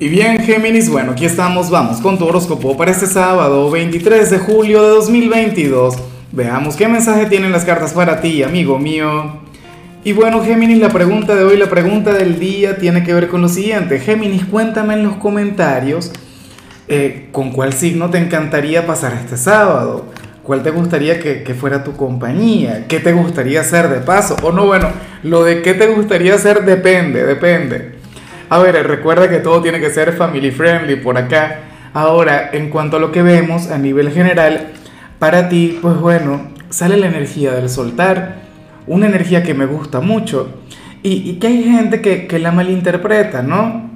Y bien, Géminis, bueno, aquí estamos, vamos con tu horóscopo para este sábado 23 de julio de 2022. Veamos qué mensaje tienen las cartas para ti, amigo mío. Y bueno, Géminis, la pregunta de hoy, la pregunta del día tiene que ver con lo siguiente. Géminis, cuéntame en los comentarios eh, con cuál signo te encantaría pasar este sábado. ¿Cuál te gustaría que, que, fuera tu compañía? ¿Qué te gustaría hacer de paso? O no, bueno, lo de qué te gustaría hacer depende, depende. A ver, recuerda que todo tiene que ser family friendly por acá. Ahora, en cuanto a lo que vemos a nivel general, para ti, pues bueno, sale la energía del soltar, una energía que me gusta mucho y, que hay gente que, que, la malinterpreta, ¿no?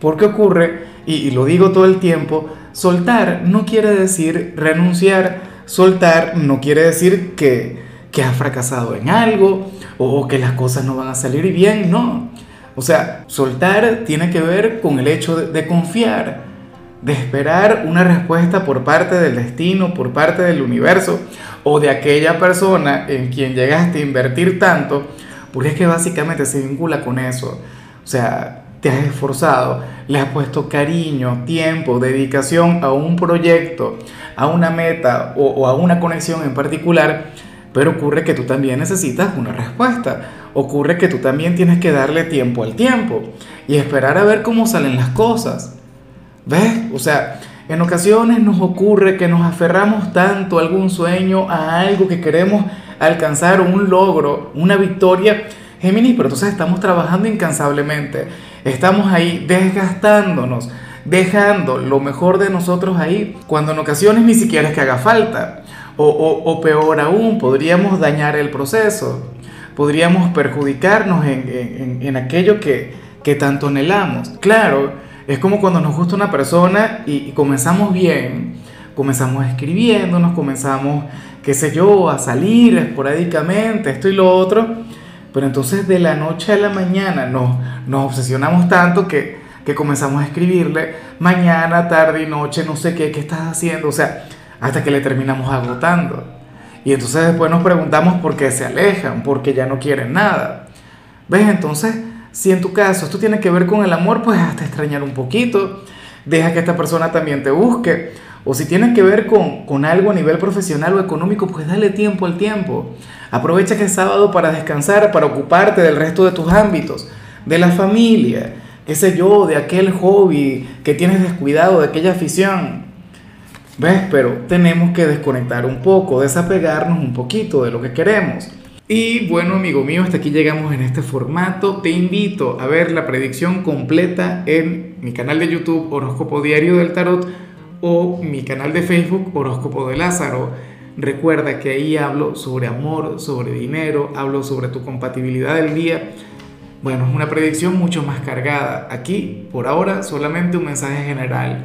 Porque ocurre, y, y lo digo todo el tiempo, soltar no quiere decir renunciar, soltar no quiere decir que, que has fracasado en algo o que las cosas no van a salir bien, no. O sea, soltar tiene que ver con el hecho de, confiar, de esperar una respuesta por parte del destino, por parte del universo o de aquella persona en quien llegaste a invertir tanto, porque es que básicamente se vincula con eso. O sea, te has esforzado, le has puesto cariño, tiempo, dedicación a un proyecto, a una meta o, a una conexión en particular pero ocurre que tú también necesitas una respuesta. Ocurre que tú también tienes que darle tiempo al tiempo y esperar a ver cómo salen las cosas. ¿Ves? O sea, en ocasiones nos ocurre que nos aferramos tanto a algún sueño, a algo que queremos alcanzar, un logro, una victoria. Géminis, pero entonces estamos trabajando incansablemente. Estamos ahí desgastándonos, dejando lo mejor de nosotros ahí, cuando en ocasiones ni siquiera es que haga falta. O, peor aún, podríamos dañar el proceso, podríamos perjudicarnos en, aquello que, tanto anhelamos. Claro, es como cuando nos gusta una persona y, comenzamos bien, comenzamos escribiendo, nos comenzamos, qué sé yo, a salir esporádicamente, esto y lo otro, pero entonces de la noche a la mañana nos, nos obsesionamos tanto que, que comenzamos a escribirle mañana, tarde y noche, no sé qué, qué estás haciendo, o sea, hasta que le terminamos agotando. Y entonces después nos preguntamos por qué se alejan, porque ya no quieren nada. ¿Ves? Entonces, si en tu caso esto tiene que ver con el amor, pues hasta extrañar un poquito. Deja que esta persona también te busque. O si tiene que ver con, con algo a nivel profesional o económico, pues dale tiempo al tiempo. Aprovecha que es sábado para descansar, para ocuparte del resto de tus ámbitos, de la familia, qué sé yo, de aquel hobby que tienes descuidado, de aquella afición. ¿Ves? Pero tenemos que desconectar un poco, desapegarnos un poquito de lo que queremos. Y bueno, amigo mío, hasta aquí llegamos en este formato. Te invito a ver la predicción completa en mi canal de YouTube Horóscopo Diario del Tarot o mi canal de Facebook Horóscopo de Lázaro. Recuerda que ahí hablo sobre amor, sobre dinero, hablo sobre tu compatibilidad del día. Bueno, es una predicción mucho más cargada. Aquí, por ahora, solamente un mensaje general